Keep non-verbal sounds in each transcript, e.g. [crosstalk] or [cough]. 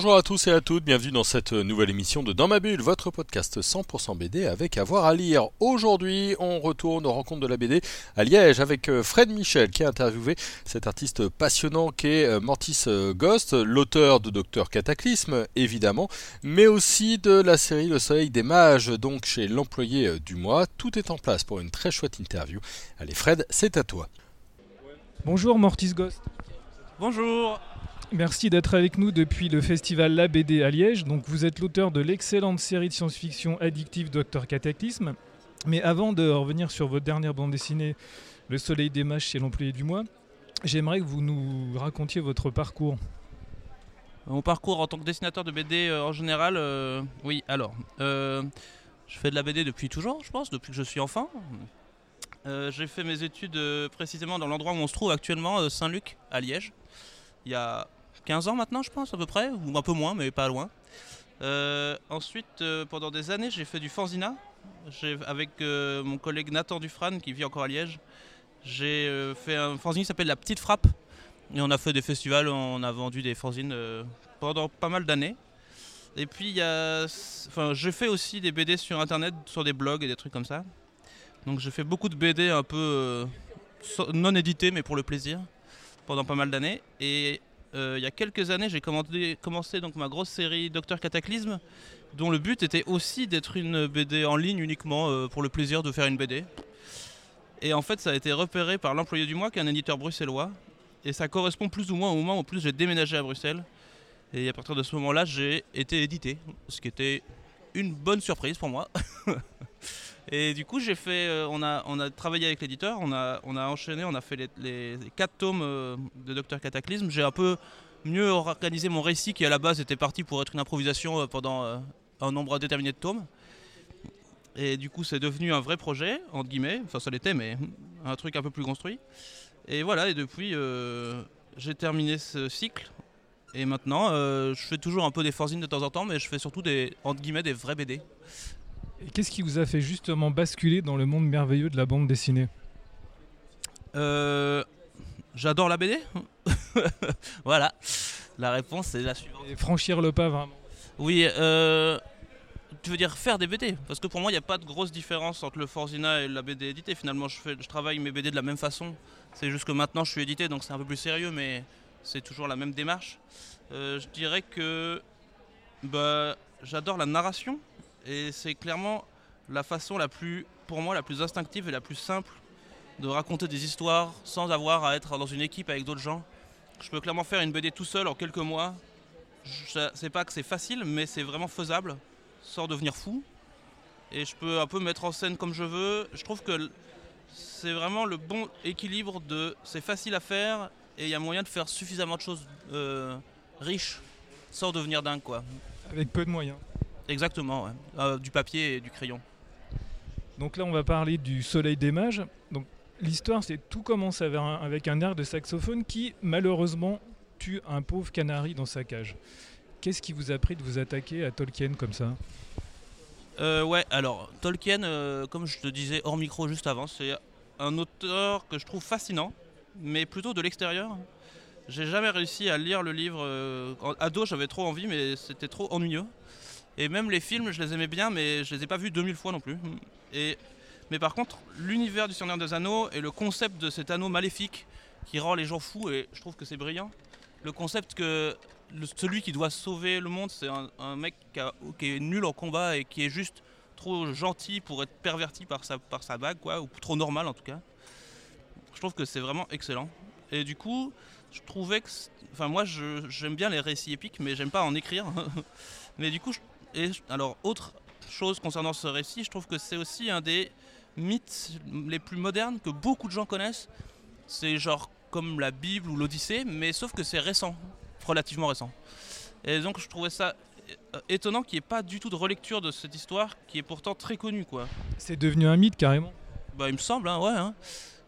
Bonjour à tous et à toutes, bienvenue dans cette nouvelle émission de Dans ma bulle, votre podcast 100% BD avec avoir à lire. Aujourd'hui, on retourne aux rencontres de la BD à Liège avec euh, Fred Michel qui a interviewé cet artiste passionnant qu'est euh, Mortis euh, Ghost, l'auteur de Docteur Cataclysme évidemment, mais aussi de la série Le Soleil des Mages, donc chez l'employé du mois. Tout est en place pour une très chouette interview. Allez Fred, c'est à toi. Bonjour Mortis Ghost. Bonjour. Merci d'être avec nous depuis le festival La BD à Liège. Donc vous êtes l'auteur de l'excellente série de science-fiction addictive Docteur Cataclysme. Mais avant de revenir sur votre dernière bande dessinée Le Soleil des Mages chez l'employé du mois, j'aimerais que vous nous racontiez votre parcours. Mon parcours en tant que dessinateur de BD euh, en général, euh, oui, alors, euh, je fais de la BD depuis toujours, je pense, depuis que je suis enfant. J'ai fait mes études précisément dans l'endroit où on se trouve actuellement, Saint-Luc, à Liège. Il y a 15 ans maintenant, je pense, à peu près, ou un peu moins, mais pas loin. Euh, ensuite, euh, pendant des années, j'ai fait du fanzina avec euh, mon collègue Nathan Dufran, qui vit encore à Liège. J'ai fait un fanzine qui s'appelle La Petite Frappe. Et on a fait des festivals, on a vendu des fanzines pendant pas mal d'années. Et puis, y a... enfin, j'ai fait aussi des BD sur Internet, sur des blogs et des trucs comme ça. Donc j'ai fait beaucoup de BD un peu non éditées, mais pour le plaisir, pendant pas mal d'années. Et euh, il y a quelques années, j'ai commencé, donc ma grosse série Docteur Cataclysme, dont le but était aussi d'être une BD en ligne uniquement euh, pour le plaisir de faire une BD. Et en fait, ça a été repéré par l'employé du mois, qui est un éditeur bruxellois. Et ça correspond plus ou moins au moment où plus j'ai déménagé à Bruxelles. Et à partir de ce moment-là, j'ai été édité, ce qui était une bonne surprise pour moi. [laughs] Et du coup, j'ai fait, euh, on, a, on a travaillé avec l'éditeur, on a, on a enchaîné, on a fait les, les, quatre tomes euh, de Docteur Cataclysme. J'ai un peu mieux organisé mon récit qui à la base était parti pour être une improvisation euh, pendant un nombre indéterminé de tomes. Et du coup, c'est devenu un vrai projet, entre guillemets, enfin ça l'était, mais un truc un peu plus construit. Et voilà, et depuis, j'ai terminé ce cycle. Et maintenant, je fais toujours un peu des fanzines de temps en temps, mais je fais surtout des, entre guillemets, des vrais BD. Et qu'est-ce qui vous a fait justement basculer dans le monde merveilleux de la bande dessinée Euh, J'adore la BD. [laughs] voilà. La réponse est la suivante. Et franchir le pas vraiment Oui, euh, tu veux dire faire des BD Parce que pour moi, il n'y a pas de grosse différence entre le Forzina et la BD éditée. Finalement, je, fais, je travaille mes BD de la même façon. C'est juste que maintenant, je suis édité, donc c'est un peu plus sérieux, mais c'est toujours la même démarche. Euh, je dirais que bah, j'adore la narration. Et c'est clairement la façon la plus, pour moi, la plus instinctive et la plus simple de raconter des histoires sans avoir à être dans une équipe avec d'autres gens. Je peux clairement faire une BD tout seul en quelques mois. Je sais pas que c'est facile, mais c'est vraiment faisable, sans devenir fou. Et je peux un peu mettre en scène comme je veux. Je trouve que c'est vraiment le bon équilibre de c'est facile à faire et il y a moyen de faire suffisamment de choses euh, riches sans devenir dingue quoi. avec peu de moyens. Exactement, ouais. Euh, du papier et du crayon. Donc là, on va parler du Soleil des Mages. Donc l'histoire, c'est tout commence avec un, avec un air de saxophone qui, malheureusement, tue un pauvre canari dans sa cage. Qu'est-ce qui vous a pris de vous attaquer à Tolkien comme ça? Euh, ouais, alors Tolkien, euh, comme je te disais hors micro juste avant, c'est un auteur que je trouve fascinant, mais plutôt de l'extérieur. J'ai jamais réussi à lire le livre. en ado, j'avais trop envie, mais c'était trop ennuyeux. Et même les films, je les aimais bien, mais je les ai pas vus 2000 fois non plus. Et, mais par contre, l'univers du Seigneur des Anneaux et le concept de cet anneau maléfique qui rend les gens fous, et je trouve que c'est brillant. Le concept que celui qui doit sauver le monde, c'est un, mec qui, est nul en combat et qui est juste trop gentil pour être perverti par sa, par sa bague, ou trop normal en tout cas. Je trouve que c'est vraiment excellent. Et du coup, je trouvais que. Enfin, moi, j'aime bien les récits épiques, mais j'aime pas en écrire. [laughs] mais du coup, je- et, alors, autre chose concernant ce récit, je trouve que c'est aussi un des mythes les plus modernes que beaucoup de gens connaissent. C'est genre comme la Bible ou l'Odyssée, mais sauf que c'est récent, relativement récent. Et donc, je trouvais ça euh, étonnant qu'il n'y ait pas du tout de relecture de cette histoire qui est pourtant très connue, quoi. C'est devenu un mythe carrément. Bah, il me semble, hein, ouais. hein.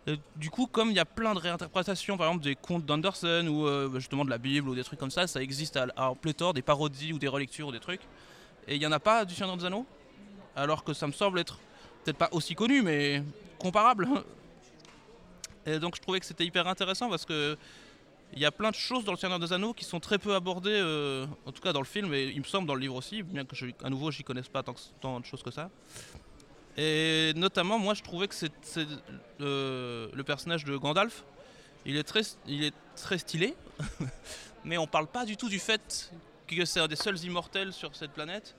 Euh, du coup, comme il y a plein de réinterprétations, par exemple des contes d'Anderson ou euh, justement de la Bible ou des trucs comme ça, ça existe à, à pléthore, des parodies ou des relectures ou des trucs. Et il n'y en a pas du Seigneur des Anneaux, alors que ça me semble être peut-être pas aussi connu, mais comparable. Et donc je trouvais que c'était hyper intéressant parce que il y a plein de choses dans le Seigneur des Anneaux qui sont très peu abordées, euh, en tout cas dans le film, et il me semble dans le livre aussi, bien que je, à nouveau j'y connaisse pas tant, de choses que ça. Et notamment, moi je trouvais que c'est, euh, le personnage de Gandalf, il est très, il est très stylé, [laughs] mais on parle pas du tout du fait que c'est un des seuls immortels sur cette planète,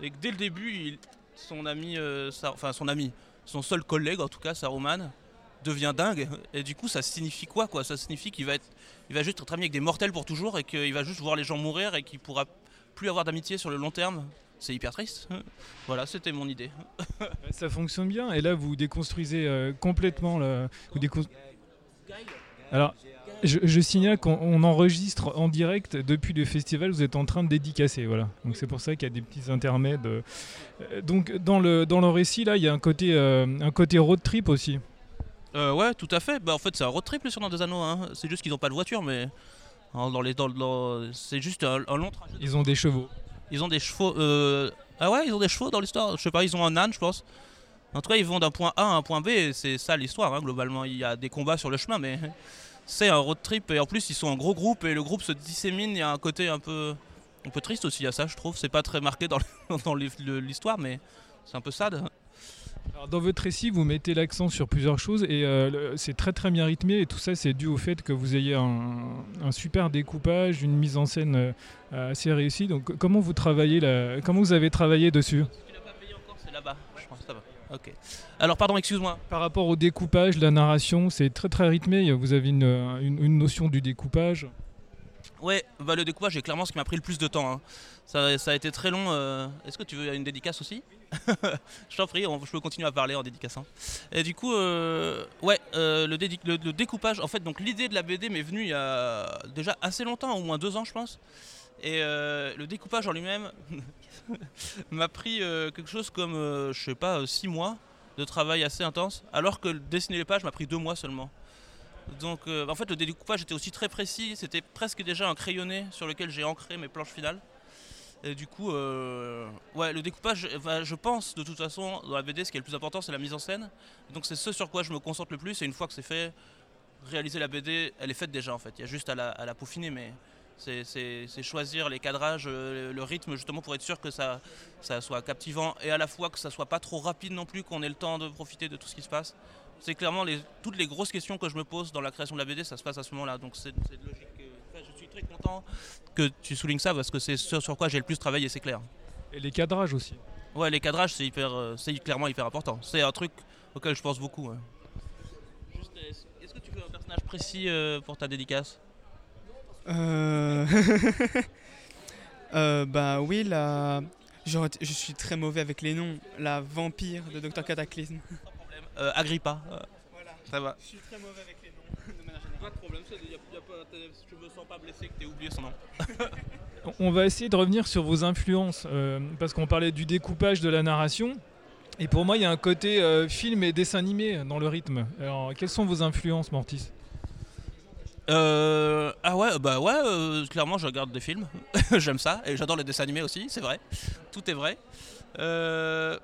et que dès le début, il- son ami, euh, Sa- enfin son ami, son seul collègue en tout cas, Saruman, devient dingue. Et du coup, ça signifie quoi, quoi? Ça signifie qu'il va être, il va juste être ami avec des mortels pour toujours et qu'il va juste voir les gens mourir et qu'il pourra plus avoir d'amitié sur le long terme. C'est hyper triste. [laughs] Voilà, c'était mon idée. [laughs] Ça fonctionne bien. Et là, vous déconstruisez euh, complètement. le- vous décon- Alors, je, je signale qu'on on enregistre en direct depuis le festival. Vous êtes en train de dédicacer, voilà. Donc c'est pour ça qu'il y a des petits intermèdes. euh. Donc dans le dans le récit là, il y a un côté euh, un côté road trip aussi. Euh, ouais, tout à fait. Bah, en fait, c'est un road trip le Seigneur des Anneaux. hein. C'est juste qu'ils n'ont pas de voiture, mais hein, dans les, dans, dans- c'est juste un, un long trajet. Ils ont des chevaux. Ils ont des chevaux. euh, Ah ouais, ils ont des chevaux dans l'histoire. Je sais pas, ils ont un âne, je pense. En tout cas, ils vont d'un point A à un point B. et C'est ça l'histoire, hein, globalement. Il y a des combats sur le chemin, mais [laughs] c'est un road trip. Et en plus, ils sont en gros groupe et le groupe se dissémine. Il y a un côté un peu, un peu triste aussi à ça, je trouve. C'est pas très marqué dans [laughs] l'histoire, mais c'est un peu sad. Alors, dans votre récit, vous mettez l'accent sur plusieurs choses et euh, c'est très très bien rythmé et tout ça c'est dû au fait que vous ayez un, un super découpage, une mise en scène euh, assez réussie. Donc comment vous travaillez comment vous avez travaillé dessus? Tu l'as pas payé encore, c'est là-bas. Je pense ça va. Ok. Alors, pardon, excuse-moi. Par rapport au découpage, la narration, c'est très très rythmé. Vous avez une, une- une notion du découpage. Ouais, bah, le découpage est clairement ce qui m'a pris le plus de temps. hein. Ça, ça a été très long. euh. Est-ce que tu veux une dédicace aussi? [laughs] Je t'en prie, on- je peux continuer à parler en dédicaçant. Et du coup, euh, ouais, euh, le, dédi- le- le découpage, en fait, donc l'idée de la BD m'est venue il y a déjà assez longtemps, au moins deux ans, je pense. Et le découpage en lui-même [laughs] [laughs] m'a pris euh, quelque chose comme, euh, je sais pas, euh, six mois de travail assez intense, alors que dessiner les pages m'a pris deux mois seulement. Donc euh, en fait le découpage était aussi très précis, c'était presque déjà un crayonné sur lequel j'ai ancré mes planches finales. Et du coup, euh, ouais, le découpage, je pense de toute façon, dans la BD, ce qui est le plus important, c'est la mise en scène. Donc c'est ce sur quoi je me concentre le plus. Et une fois que c'est fait, réaliser la BD, elle est faite déjà en fait. Il y a juste à la, à la peaufiner, mais c'est- choisir les cadrages, euh, le rythme justement pour être sûr que ça, ça soit captivant et à la fois que ça soit pas trop rapide non plus, qu'on ait le temps de profiter de tout ce qui se passe. C'est clairement les, toutes les grosses questions que je me pose dans la création de la BD, ça se passe à ce moment-là. Donc c'est logique. enfin, je suis très content que tu soulignes ça parce que c'est ce sur quoi j'ai le plus travaillé, c'est clair. Et les cadrages aussi. Ouais, les cadrages, c'est hyper, euh, c'est clairement hyper important. C'est un truc auquel je pense beaucoup. ouais. Est-ce que tu veux un personnage précis euh, pour ta dédicace? [laughs] bah oui, la... Été- Je suis très mauvais avec les noms. La vampire de Dr Cataclysme. Sans problème. Euh, Agrippa. euh, Voilà. ça va. Je suis très mauvais avec les noms, de manière générale. Pas de problème, je me sens pas blessé que tu aies oublié son nom. [laughs] On va essayer de revenir sur vos influences, euh, parce qu'on parlait du découpage de la narration. Et pour moi, il y a un côté euh, film et dessin animé dans le rythme. Alors, quelles sont vos influences, Mortis? Euh, ah ouais, bah ouais, euh, clairement je regarde des films, [laughs] j'aime ça, et j'adore les dessins animés aussi, c'est vrai, tout est vrai. Euh,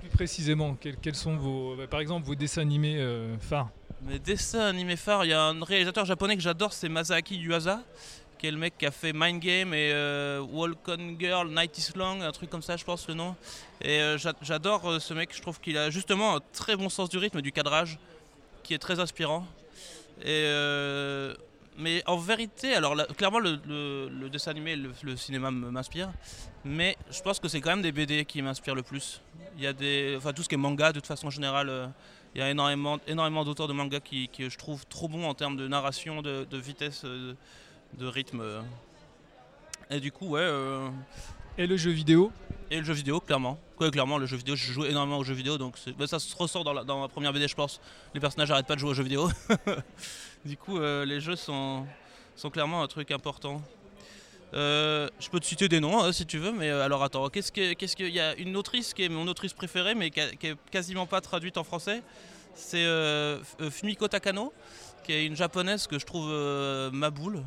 Plus précisément, quels, quels sont vos, bah, par exemple, vos dessins animés euh, phares? Mes dessins animés phares, il y a un réalisateur japonais que j'adore, c'est Masaaki Yuasa, qui est le mec qui a fait Mind Game et Walk on Girl, Night is Long, un truc comme ça je pense le nom. Et j'a- j'adore ce mec, je trouve qu'il a justement un très bon sens du rythme et du cadrage, qui est très inspirant. Et euh, mais en vérité, alors clairement le, dessin animé, le, le cinéma m'inspire, mais je pense que c'est quand même des BD qui m'inspirent le plus. Il y a des, enfin tout ce qui est manga de toute façon générale, euh, il y a énormément, énormément d'auteurs de manga qui, qui je trouve trop bons en termes de narration, de, vitesse, euh, de, rythme. Et du coup, ouais. euh, Et le jeu vidéo et le jeu vidéo, clairement. Clairement, le jeu vidéo, je joue énormément aux jeux vidéo, donc bah, ça se ressort dans, la- ma première BD, je pense. Les personnages n'arrêtent pas de jouer aux jeux vidéo. [laughs] du coup, euh, les jeux sont, clairement un truc important. Euh, je peux te citer des noms hein, si tu veux, mais euh, alors attends, qu'est-ce que, qu'est-ce que, il y a une autrice qui est mon autrice préférée, mais qui, a- qui est quasiment pas traduite en français. C'est Fumiko Takano, qui est une japonaise que je trouve ma boule.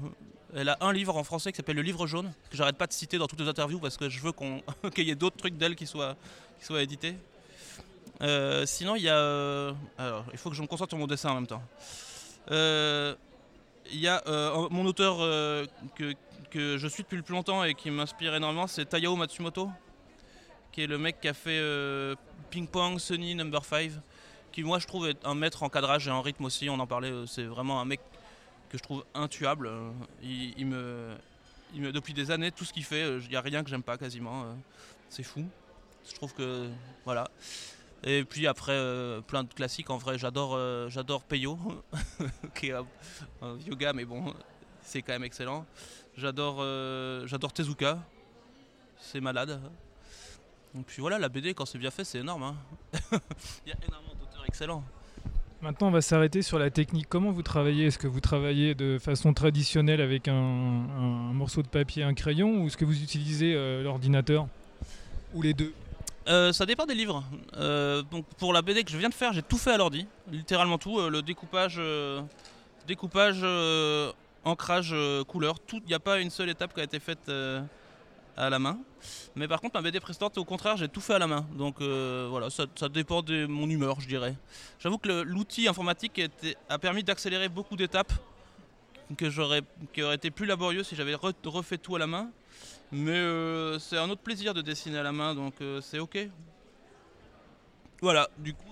Elle a un livre en français qui s'appelle Le Livre Jaune, que j'arrête pas de citer dans toutes les interviews parce que je veux [laughs] qu'il y ait d'autres trucs d'elle qui soient, qui soient édités. Euh, sinon, il y a. euh, alors, il faut que je me concentre sur mon dessin en même temps. Euh, Il y a mon auteur que, que je suis depuis le plus longtemps et qui m'inspire énormément, c'est Tayao Matsumoto, qui est le mec qui a fait Ping Pong, Sunny, Number 5, qui moi je trouve est un maître en cadrage et en rythme aussi, on en parlait, c'est vraiment un mec que je trouve intuable. euh, Il, me, il me- depuis des années, tout ce qu'il fait, euh, il n'y a rien que j'aime pas quasiment, euh, c'est fou. Je trouve que. Voilà. Et puis après, plein de classiques. En vrai, j'adore j'adore Peyo, [laughs] qui est un, un yoga, mais bon, c'est quand même excellent. J'adore j'adore Tezuka, c'est malade. Et puis voilà, la BD, quand c'est bien fait, c'est énorme. hein. [laughs] Il y a énormément d'auteurs excellents. Maintenant, on va s'arrêter sur la technique. Comment vous travaillez? Est-ce que vous travaillez de façon traditionnelle avec un, morceau de papier, un crayon, ou est-ce que vous utilisez euh, l'ordinateur? Ou les deux? Euh, ça dépend des livres. Euh, donc pour la BD que je viens de faire, j'ai tout fait à l'ordi, littéralement tout. le découpage, découpage, ancrage, couleur. Il n'y a pas une seule étape qui a été faite à la main. Mais par contre, ma BD précédente, au contraire, j'ai tout fait à la main. Donc euh, voilà, ça, ça dépend de mon humeur, je dirais. J'avoue que l'outil informatique était- a permis d'accélérer beaucoup d'étapes que j'aurais, qui auraient été plus laborieux si j'avais re- refait tout à la main. Mais euh, c'est un autre plaisir de dessiner à la main, donc euh, c'est ok. Voilà, du coup,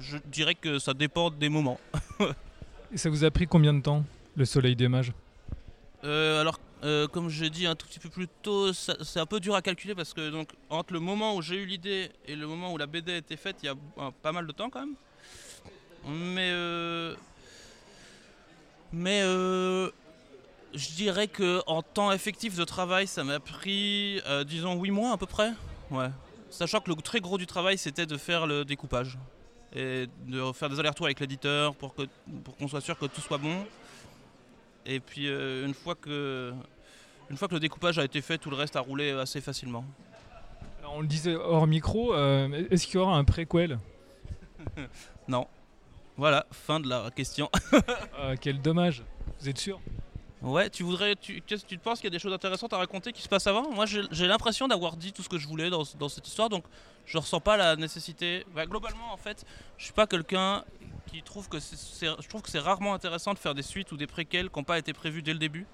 je dirais que ça dépend des moments. [laughs] Et ça vous a pris combien de temps, le soleil des mages? Alors, euh, comme j'ai dit un tout petit peu plus tôt, c'est un peu dur à calculer parce que donc entre le moment où j'ai eu l'idée et le moment où la BD a été faite, il y a pas mal de temps quand même. Mais euh, mais euh, je dirais que en temps effectif de travail, ça m'a pris, euh, disons, 8 mois à peu près. Ouais. Sachant que le très gros du travail, c'était de faire le découpage et de faire des allers-retours avec l'éditeur pour que pour qu'on soit sûr que tout soit bon. Et puis euh, une fois que une fois que le découpage a été fait, tout le reste a roulé assez facilement. Alors, On le disait hors micro, euh, est-ce qu'il y aura un préquel [laughs] Non. Voilà, fin de la question. Ah, [laughs] Quel dommage Vous êtes sûr Ouais, tu voudrais, tu, tu penses qu'il y a des choses intéressantes à raconter qui se passent avant Moi, j'ai j'ai l'impression d'avoir dit tout ce que je voulais dans, dans cette histoire, donc je ressens pas la nécessité. Bah, globalement, en fait, je suis pas quelqu'un qui trouve que c'est, je trouve que c'est rarement intéressant de faire des suites ou des préquels qui n'ont pas été prévus dès le début.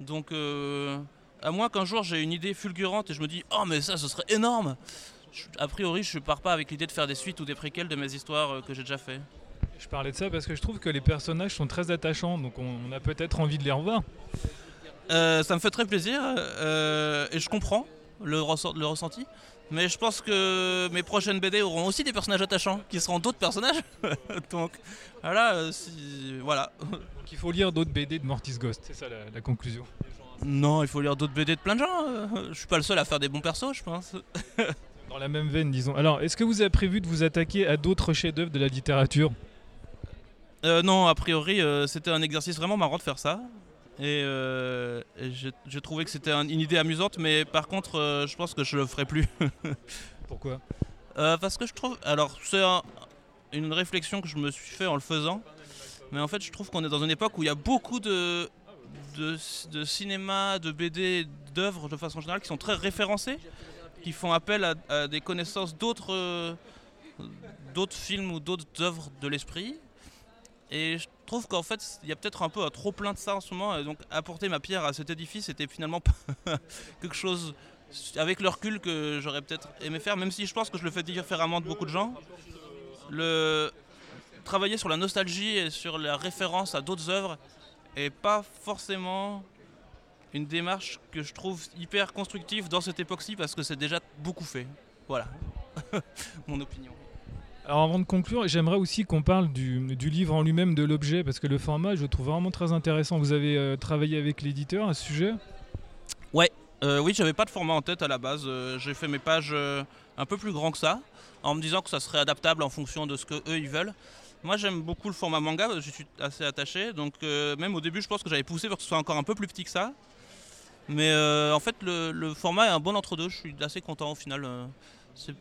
Donc, euh, à moins qu'un jour j'ai une idée fulgurante et je me dis, oh mais ça, ce serait énorme. Je- a priori, je pars pas avec l'idée de faire des suites ou des préquels de mes histoires euh, que j'ai déjà fait. Je parlais de ça parce que je trouve que les personnages sont très attachants, donc on, on a peut-être envie de les revoir. Euh, ça me fait très plaisir euh, et je comprends le, ressort- le ressenti. Mais je pense que mes prochaines BD auront aussi des personnages attachants qui seront d'autres personnages. [laughs] Donc voilà, euh, si- voilà. Donc il faut lire d'autres BD de Mortis Ghost, c'est ça la, la conclusion. Non, il faut lire d'autres BD de plein de gens. euh, Je suis pas le seul à faire des bons persos, je pense. [laughs] Dans la même veine, disons. Alors, est-ce que vous avez prévu de vous attaquer à d'autres chefs-d'œuvre de la littérature? Euh, non, a priori, euh, c'était un exercice vraiment marrant de faire ça. Et, euh, et j'ai j'ai trouvé que c'était un- une idée amusante, mais par contre, euh, je pense que je le ferai plus. [laughs] Pourquoi? Euh, parce que je trouve. Alors, c'est un- une réflexion que je me suis fait en le faisant. Mais en fait, je trouve qu'on est dans une époque où il y a beaucoup de, de, de cinéma, de BD, d'œuvres de façon générale qui sont très référencées, qui font appel à, à des connaissances d'autres d'autres films ou d'autres œuvres de l'esprit. Et je trouve qu'en fait, il y a peut-être un peu un trop plein de ça en ce moment. Et donc, apporter ma pierre à cet édifice, c'était finalement [laughs] quelque chose avec le recul que j'aurais peut-être aimé faire, même si je pense que je le fais différemment de beaucoup de gens. Le travailler sur la nostalgie et sur la référence à d'autres œuvres est pas forcément une démarche que je trouve hyper constructive dans cette époque-ci parce que c'est déjà beaucoup fait. Voilà, [laughs] mon opinion. Alors avant de conclure, j'aimerais aussi qu'on parle du, livre en lui-même, de l'objet, parce que le format, je le trouve vraiment très intéressant. Vous avez euh, travaillé avec l'éditeur à ce sujet? Euh, oui, j'avais pas de format en tête à la base. Euh, j'ai fait mes pages euh, un peu plus grand que ça, en me disant que ça serait adaptable en fonction de ce que eux ils veulent. Moi, j'aime beaucoup le format manga, je suis assez attaché. Donc, même au début, je pense que j'avais poussé pour que ce soit encore un peu plus petit que ça. Mais en fait, le format est un bon entre-deux. Je suis assez content au final.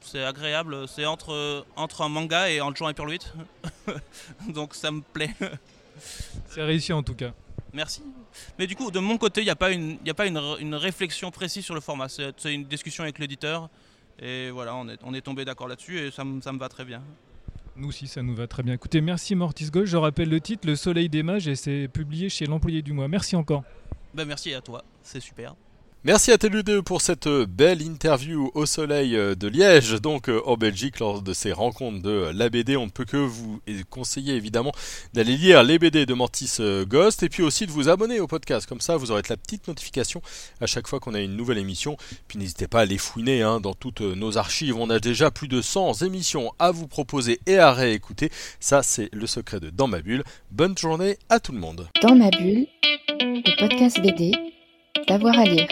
C'est- agréable. C'est entre, entre un manga et un Jean et Purluit. [laughs] Donc ça me plaît. C'est réussi en tout cas. Merci. Mais du coup, de mon côté, il n'y a pas, une, y a pas une, réflexion précise sur le format. C'est une discussion avec l'éditeur. Et voilà, on est, on est tombé d'accord là-dessus et ça, me- ça me va très bien. Nous aussi, ça nous va très bien. Écoutez, merci Mortis Gold. Je rappelle le titre, Le Soleil des Mages, et c'est publié chez l'employé du mois. Merci encore. Ben, merci à toi, c'est super. Merci à TLU2 pour cette euh, belle interview au soleil euh, de Liège, donc euh, en Belgique, lors de ces rencontres de la BD. On ne peut que vous conseiller évidemment d'aller lire les BD de Mortis Ghost et puis aussi de vous abonner au podcast. Comme ça, vous aurez la petite notification à chaque fois qu'on a une nouvelle émission. Puis n'hésitez pas à les fouiner hein, dans toutes nos archives. On a déjà plus de 100 émissions à vous proposer et à réécouter. Ça, c'est le secret de Dans ma bulle. Bonne journée à tout le monde. Dans ma bulle, le podcast BD, D'avoir à lire.